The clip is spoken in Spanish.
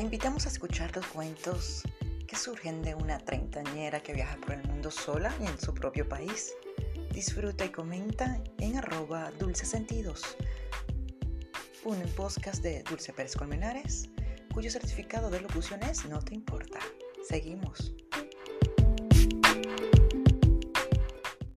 Te invitamos a escuchar los cuentos que surgen de una treintañera que viaja por el mundo sola y en su propio país. Disfruta y comenta en arroba dulcesentidos, un podcast de Dulce Pérez Colmenares, cuyo certificado de locución es No te importa. Seguimos.